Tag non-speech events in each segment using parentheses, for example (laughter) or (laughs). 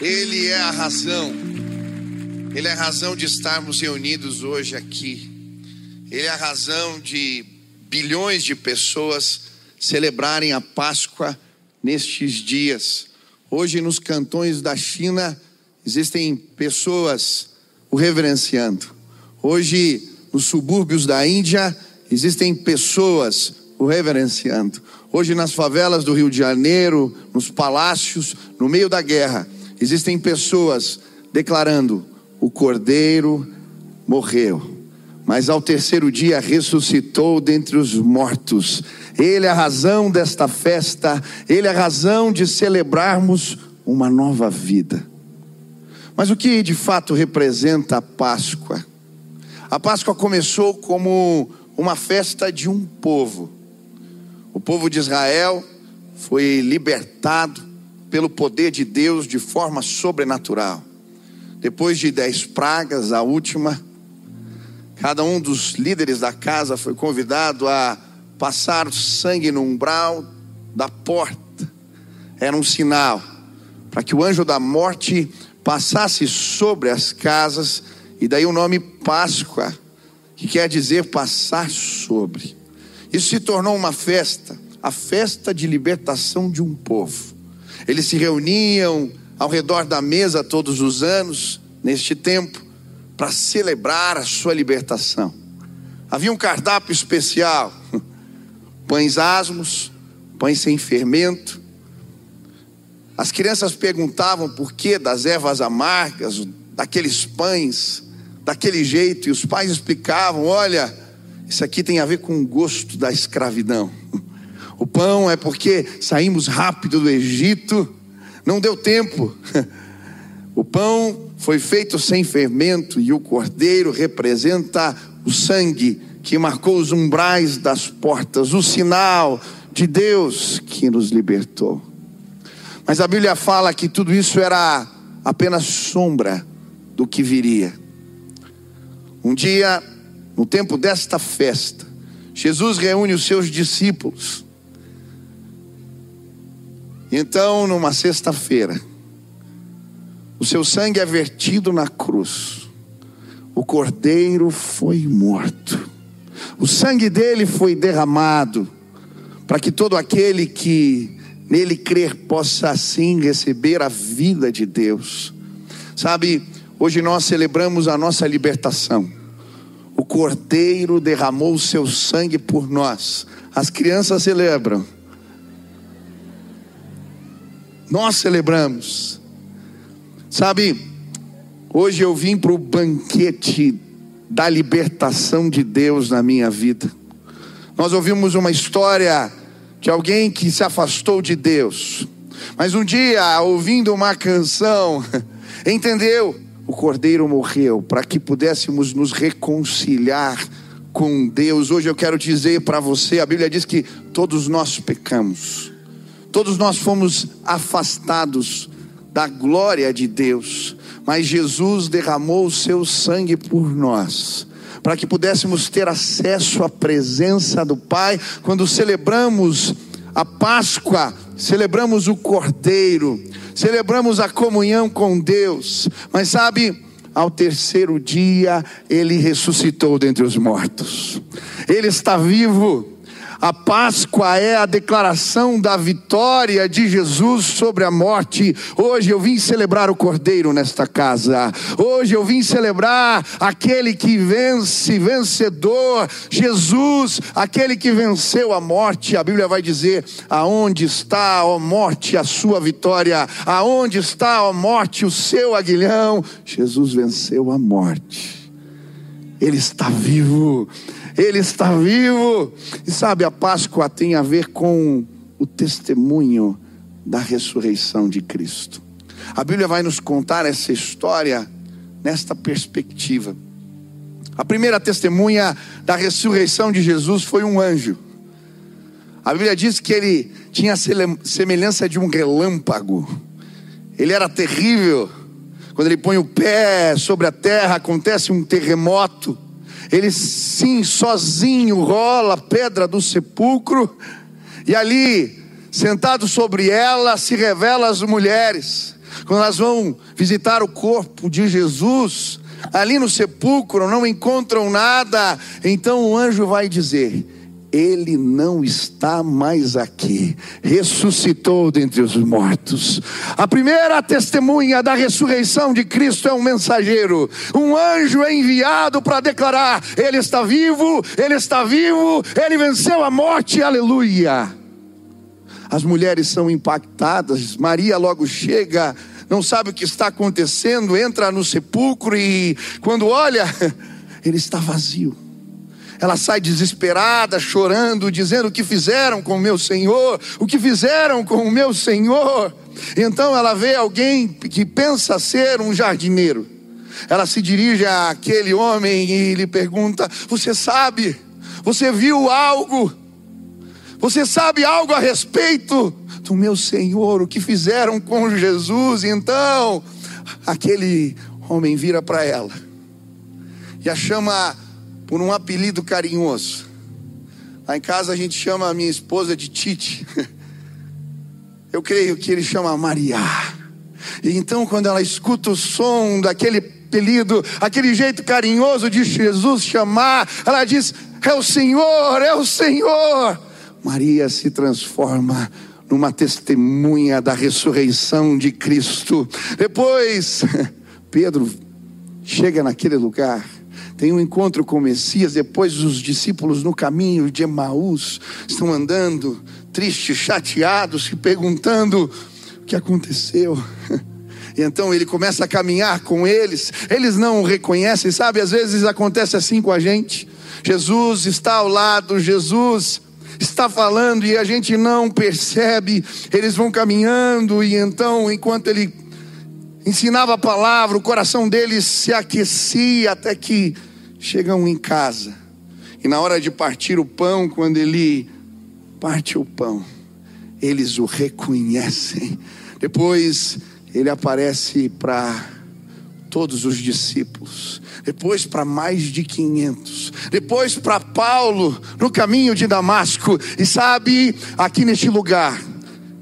Ele é a razão, Ele é a razão de estarmos reunidos hoje aqui. Ele é a razão de bilhões de pessoas celebrarem a Páscoa nestes dias. Hoje, nos cantões da China, existem pessoas o reverenciando. Hoje, nos subúrbios da Índia, existem pessoas o reverenciando. Hoje, nas favelas do Rio de Janeiro, nos palácios, no meio da guerra, existem pessoas declarando: o cordeiro morreu, mas ao terceiro dia ressuscitou dentre os mortos. Ele é a razão desta festa, ele é a razão de celebrarmos uma nova vida. Mas o que de fato representa a Páscoa? A Páscoa começou como uma festa de um povo. O povo de Israel foi libertado pelo poder de Deus de forma sobrenatural. Depois de dez pragas, a última, cada um dos líderes da casa foi convidado a passar sangue no umbral da porta. Era um sinal para que o anjo da morte passasse sobre as casas, e daí o nome Páscoa, que quer dizer passar sobre. Isso se tornou uma festa, a festa de libertação de um povo. Eles se reuniam ao redor da mesa todos os anos, neste tempo, para celebrar a sua libertação. Havia um cardápio especial: (laughs) pães asmos, pães sem fermento. As crianças perguntavam por que das ervas amargas, daqueles pães, daquele jeito, e os pais explicavam: olha, isso aqui tem a ver com o gosto da escravidão. O pão é porque saímos rápido do Egito, não deu tempo. (laughs) O pão foi feito sem fermento e o cordeiro representa o sangue que marcou os umbrais das portas, o sinal de Deus que nos libertou. Mas a Bíblia fala que tudo isso era apenas sombra do que viria. Um dia, no tempo desta festa, Jesus reúne os seus discípulos então, numa sexta-feira, o seu sangue é vertido na cruz, o cordeiro foi morto, o sangue dele foi derramado, para que todo aquele que nele crer possa assim receber a vida de Deus. Sabe, hoje nós celebramos a nossa libertação. O Cordeiro derramou o seu sangue por nós. As crianças celebram. Nós celebramos. Sabe, hoje eu vim para o banquete da libertação de Deus na minha vida. Nós ouvimos uma história de alguém que se afastou de Deus, mas um dia, ouvindo uma canção, (laughs) entendeu: o cordeiro morreu para que pudéssemos nos reconciliar com Deus. Hoje eu quero dizer para você: a Bíblia diz que todos nós pecamos. Todos nós fomos afastados da glória de Deus, mas Jesus derramou o seu sangue por nós, para que pudéssemos ter acesso à presença do Pai. Quando celebramos a Páscoa, celebramos o Cordeiro, celebramos a comunhão com Deus, mas sabe, ao terceiro dia ele ressuscitou dentre os mortos, ele está vivo a Páscoa é a declaração da vitória de Jesus sobre a morte. Hoje eu vim celebrar o Cordeiro nesta casa. Hoje eu vim celebrar aquele que vence, vencedor, Jesus, aquele que venceu a morte. A Bíblia vai dizer: aonde está, ó morte, a sua vitória? Aonde está, ó morte, o seu aguilhão? Jesus venceu a morte. Ele está vivo. Ele está vivo. E sabe, a Páscoa tem a ver com o testemunho da ressurreição de Cristo. A Bíblia vai nos contar essa história nesta perspectiva. A primeira testemunha da ressurreição de Jesus foi um anjo. A Bíblia diz que ele tinha semelhança de um relâmpago. Ele era terrível. Quando ele põe o pé sobre a terra, acontece um terremoto. Ele sim, sozinho, rola a pedra do sepulcro, e ali, sentado sobre ela, se revela às mulheres. quando elas vão visitar o corpo de Jesus, ali no sepulcro, não encontram nada, então o anjo vai dizer: ele não está mais aqui, ressuscitou dentre os mortos. A primeira testemunha da ressurreição de Cristo é um mensageiro, um anjo é enviado para declarar: Ele está vivo, Ele está vivo, Ele venceu a morte, aleluia. As mulheres são impactadas, Maria logo chega, não sabe o que está acontecendo, entra no sepulcro e quando olha, (laughs) ele está vazio. Ela sai desesperada, chorando, dizendo o que fizeram com o meu Senhor, o que fizeram com o meu Senhor. Então ela vê alguém que pensa ser um jardineiro. Ela se dirige àquele homem e lhe pergunta: Você sabe? Você viu algo? Você sabe algo a respeito do meu Senhor, o que fizeram com Jesus? Então, aquele homem vira para ela e a chama por um apelido carinhoso. Lá em casa a gente chama a minha esposa de Tite. (laughs) Eu creio que ele chama Maria. E então, quando ela escuta o som daquele apelido, aquele jeito carinhoso de Jesus chamar, ela diz: É o Senhor, é o Senhor. Maria se transforma numa testemunha da ressurreição de Cristo. Depois, (laughs) Pedro chega naquele lugar tem um encontro com o Messias, depois os discípulos no caminho de Emaús estão andando, tristes, chateados, se perguntando o que aconteceu. (laughs) E então ele começa a caminhar com eles, eles não o reconhecem, sabe? Às vezes acontece assim com a gente. Jesus está ao lado, Jesus está falando e a gente não percebe. Eles vão caminhando e então, enquanto ele ensinava a palavra, o coração deles se aquecia até que chegam em casa. E na hora de partir o pão, quando ele parte o pão, eles o reconhecem. Depois ele aparece para todos os discípulos, depois para mais de 500, depois para Paulo no caminho de Damasco. E sabe, aqui neste lugar,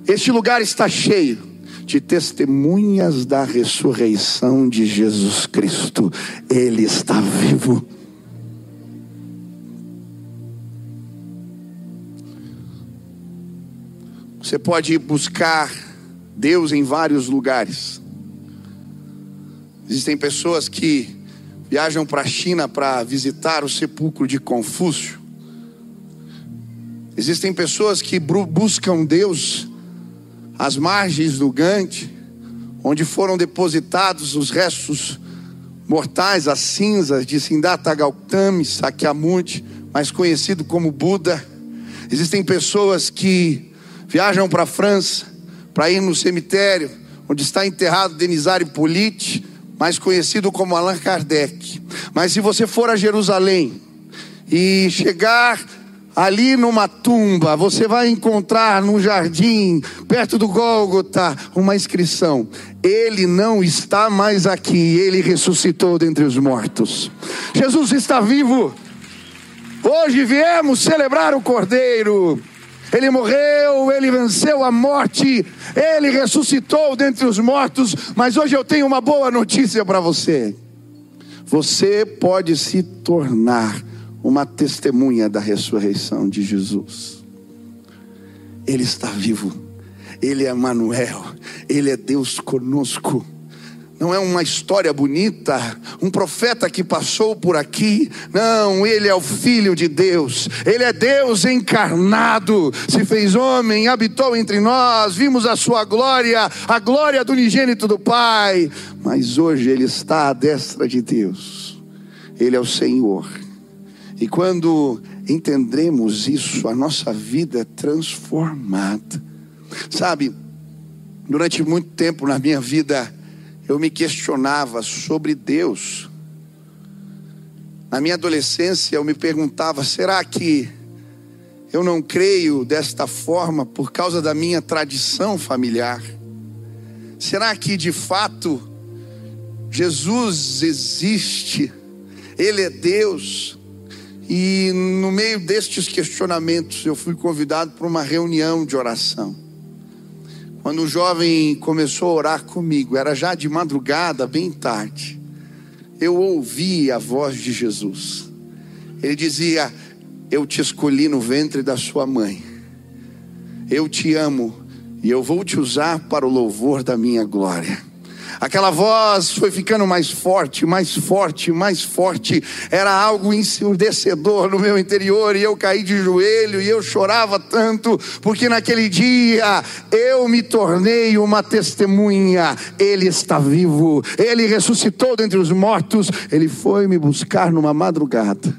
este lugar está cheio de testemunhas da ressurreição de Jesus Cristo. Ele está vivo. Você pode buscar Deus em vários lugares. Existem pessoas que viajam para a China para visitar o sepulcro de Confúcio. Existem pessoas que buscam Deus às margens do Gange, onde foram depositados os restos mortais, as cinzas de Siddhartha Gautama Sakyamuni, mais conhecido como Buda. Existem pessoas que viajam para a França para ir no cemitério onde está enterrado Denisari Politi, mais conhecido como Allan Kardec. Mas se você for a Jerusalém e chegar Ali numa tumba, você vai encontrar num jardim, perto do Gólgota, uma inscrição: Ele não está mais aqui, ele ressuscitou dentre os mortos. Jesus está vivo. Hoje viemos celebrar o Cordeiro. Ele morreu, ele venceu a morte, ele ressuscitou dentre os mortos. Mas hoje eu tenho uma boa notícia para você. Você pode se tornar uma testemunha da ressurreição de Jesus. Ele está vivo, Ele é Manuel, Ele é Deus conosco. Não é uma história bonita, um profeta que passou por aqui. Não, ele é o Filho de Deus. Ele é Deus encarnado. Se fez homem, habitou entre nós. Vimos a sua glória, a glória do unigênito do Pai. Mas hoje ele está à destra de Deus. Ele é o Senhor e quando entendemos isso, a nossa vida é transformada. Sabe, durante muito tempo na minha vida, eu me questionava sobre Deus. Na minha adolescência, eu me perguntava: será que eu não creio desta forma por causa da minha tradição familiar? Será que de fato Jesus existe? Ele é Deus? E no meio destes questionamentos, eu fui convidado para uma reunião de oração. quando o jovem começou a orar comigo, era já de madrugada, bem tarde, eu ouvi a voz de Jesus. Ele dizia: Eu te escolhi no ventre da sua mãe, eu te amo e eu vou te usar para o louvor da minha glória. Aquela voz foi ficando mais forte, mais forte, mais forte. Era algo ensurdecedor no meu interior e eu caí de joelho e eu chorava tanto, porque naquele dia eu me tornei uma testemunha. Ele está vivo, ele ressuscitou dentre os mortos. Ele foi me buscar numa madrugada,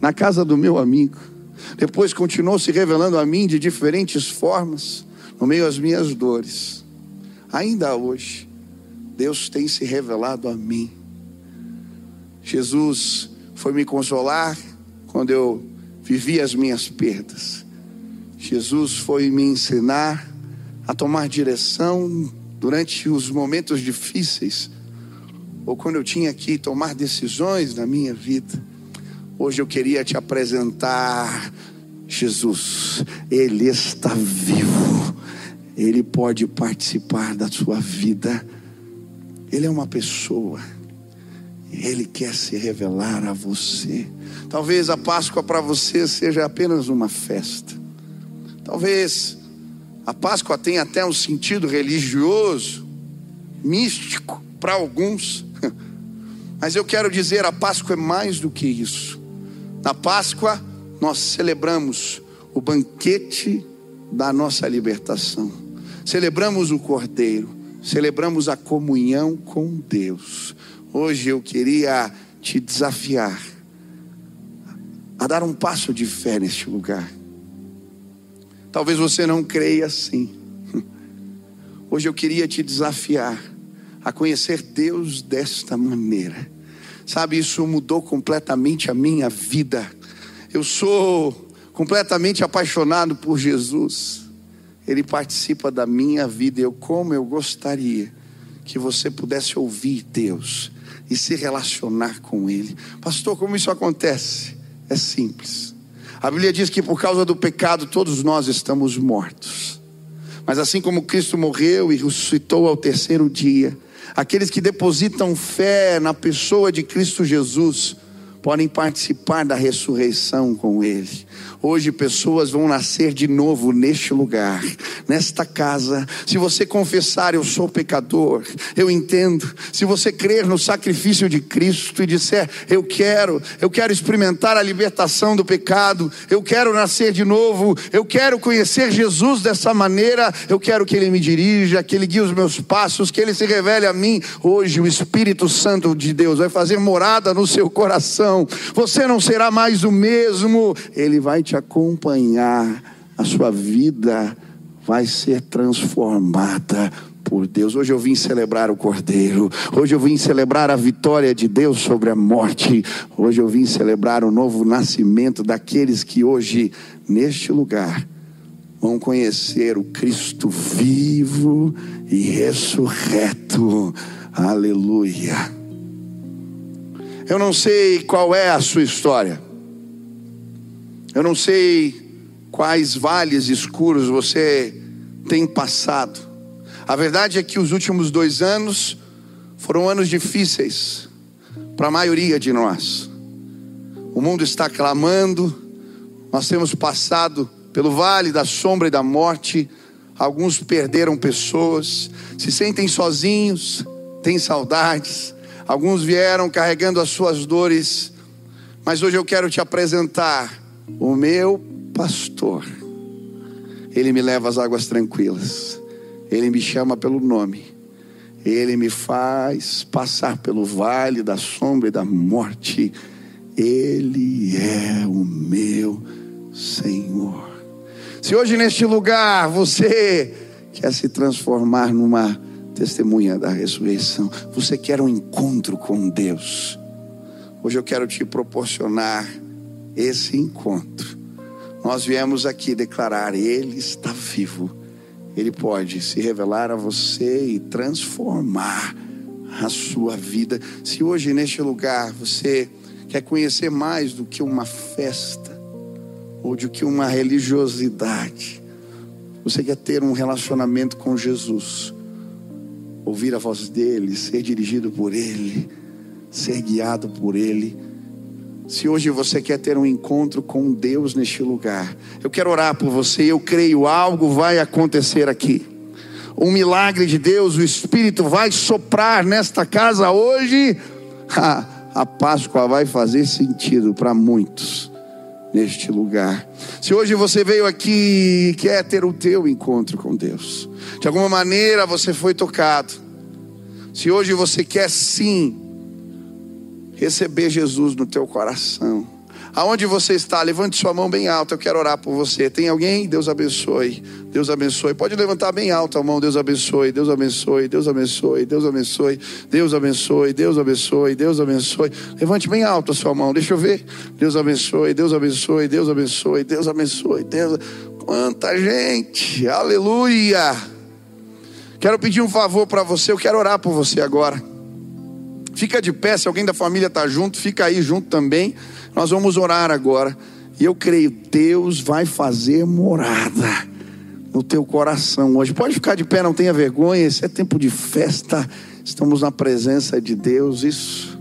na casa do meu amigo. Depois continuou se revelando a mim de diferentes formas, no meio das minhas dores ainda hoje, Deus tem se revelado a mim. Jesus foi me consolar quando eu vivi as minhas perdas. Jesus foi me ensinar a tomar direção durante os momentos difíceis, ou quando eu tinha que tomar decisões na minha vida. Hoje eu queria te apresentar Jesus, Ele está vivo. Ele pode participar da sua vida. Ele é uma pessoa. Ele quer se revelar a você. Talvez a Páscoa para você seja apenas uma festa. Talvez a Páscoa tenha até um sentido religioso, místico para alguns. (laughs) Mas eu quero dizer, a Páscoa é mais do que isso. Na Páscoa nós celebramos o banquete da nossa libertação celebramos o Cordeiro, celebramos a comunhão com Deus. Hoje eu queria te desafiar a dar um passo de fé neste lugar. Talvez você não creia assim. (laughs) Hoje eu queria te desafiar a conhecer Deus desta maneira. Sabe, isso mudou completamente a minha vida. Eu sou completamente apaixonado por Jesus. Ele participa da minha vida. Eu, como eu gostaria que você pudesse ouvir Deus e se relacionar com Ele. Pastor, como isso acontece? É simples. A Bíblia diz que por causa do pecado todos nós estamos mortos. Mas assim como Cristo morreu e ressuscitou ao terceiro dia, aqueles que depositam fé na pessoa de Cristo Jesus podem participar da ressurreição com Ele. Hoje pessoas vão nascer de novo neste lugar, nesta casa. Se você confessar, eu sou pecador, eu entendo. Se você crer no sacrifício de Cristo e disser, eu quero, eu quero experimentar a libertação do pecado, eu quero nascer de novo, eu quero conhecer Jesus dessa maneira, eu quero que Ele me dirija, que Ele guie os meus passos, que Ele se revele a mim. Hoje o Espírito Santo de Deus vai fazer morada no seu coração. Você não será mais o mesmo, Ele vai te acompanhar, a sua vida vai ser transformada por Deus. Hoje eu vim celebrar o Cordeiro. Hoje eu vim celebrar a vitória de Deus sobre a morte. Hoje eu vim celebrar o novo nascimento daqueles que hoje, neste lugar, vão conhecer o Cristo vivo e ressurreto. Aleluia. Eu não sei qual é a sua história. Eu não sei quais vales escuros você tem passado. A verdade é que os últimos dois anos foram anos difíceis para a maioria de nós. O mundo está clamando, nós temos passado pelo vale da sombra e da morte. Alguns perderam pessoas, se sentem sozinhos, têm saudades. Alguns vieram carregando as suas dores, mas hoje eu quero te apresentar o meu pastor, ele me leva às águas tranquilas, ele me chama pelo nome, ele me faz passar pelo vale da sombra e da morte, ele é o meu Senhor. Se hoje neste lugar você quer se transformar numa testemunha da ressurreição, você quer um encontro com Deus, hoje eu quero te proporcionar esse encontro. Nós viemos aqui declarar: Ele está vivo, Ele pode se revelar a você e transformar a sua vida. Se hoje neste lugar você quer conhecer mais do que uma festa ou do que uma religiosidade, Você quer ter um relacionamento com Jesus, ouvir a voz dele, ser dirigido por ele, ser guiado por ele. Se hoje você quer ter um encontro com Deus neste lugar, eu quero orar por você. Eu creio algo vai acontecer aqui. Um milagre de Deus, o Espírito vai soprar nesta casa hoje. A, (laughs) a Páscoa vai fazer sentido para muitos neste lugar. Se hoje você veio aqui e quer ter o teu encontro com Deus, de alguma maneira você foi tocado. Se hoje você quer sim receber Jesus no teu coração. Aonde você está, levante sua mão bem alta, eu quero orar por você. Tem alguém? Deus abençoe. Deus abençoe. Pode levantar bem alta a mão. Deus abençoe. Deus abençoe. Deus abençoe. Deus abençoe. Deus abençoe. Deus abençoe. Deus abençoe. Levante bem alta a sua mão. Deixa eu ver. Deus abençoe. Deus abençoe. Deus abençoe. Deus abençoe. Deus Quanta gente. Aleluia. Quero pedir um favor para você. Eu quero orar por você agora. Fica de pé, se alguém da família está junto, fica aí junto também. Nós vamos orar agora. E eu creio, Deus vai fazer morada no teu coração hoje. Pode ficar de pé, não tenha vergonha. Esse é tempo de festa. Estamos na presença de Deus. Isso.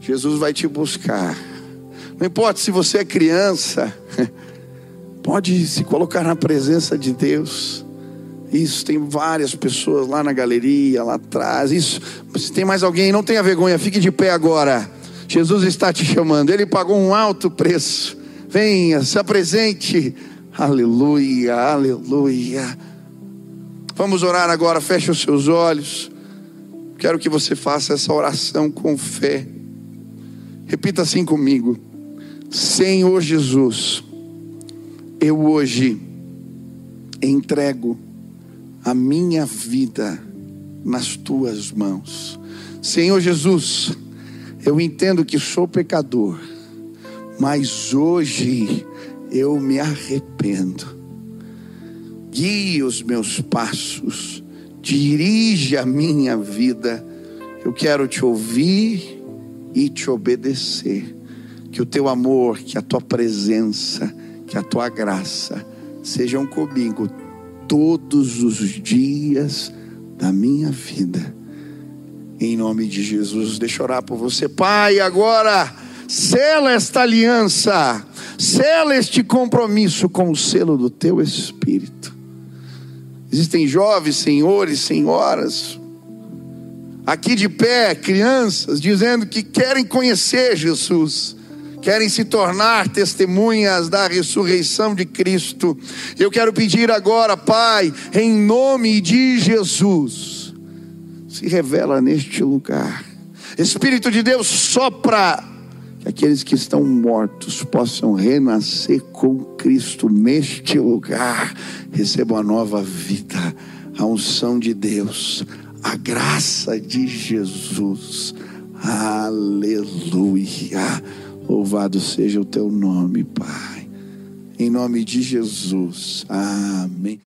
Jesus vai te buscar. Não importa se você é criança, (laughs) pode se colocar na presença de Deus. Isso, tem várias pessoas lá na galeria, lá atrás. Isso, se tem mais alguém, não tenha vergonha, fique de pé agora. Jesus está te chamando, ele pagou um alto preço. Venha, se apresente. Aleluia, aleluia. Vamos orar agora, feche os seus olhos. Quero que você faça essa oração com fé. Repita assim comigo: Senhor Jesus, eu hoje entrego a minha vida nas tuas mãos. Senhor Jesus, eu entendo que sou pecador, mas hoje eu me arrependo. Guie os meus passos, dirige a minha vida. Eu quero te ouvir e te obedecer. Que o teu amor, que a tua presença, que a tua graça sejam comigo todos os dias da minha vida. Em nome de Jesus, deixa eu orar por você, Pai. Agora, sela esta aliança, sela este compromisso com o selo do teu Espírito. Existem jovens, senhores, senhoras, aqui de pé, crianças, dizendo que querem conhecer Jesus querem se tornar testemunhas da ressurreição de Cristo. Eu quero pedir agora, Pai, em nome de Jesus, se revela neste lugar. Espírito de Deus, sopra que aqueles que estão mortos possam renascer com Cristo neste lugar, recebam a nova vida, a unção de Deus, a graça de Jesus. Aleluia. Louvado seja o teu nome, Pai. Em nome de Jesus. Amém.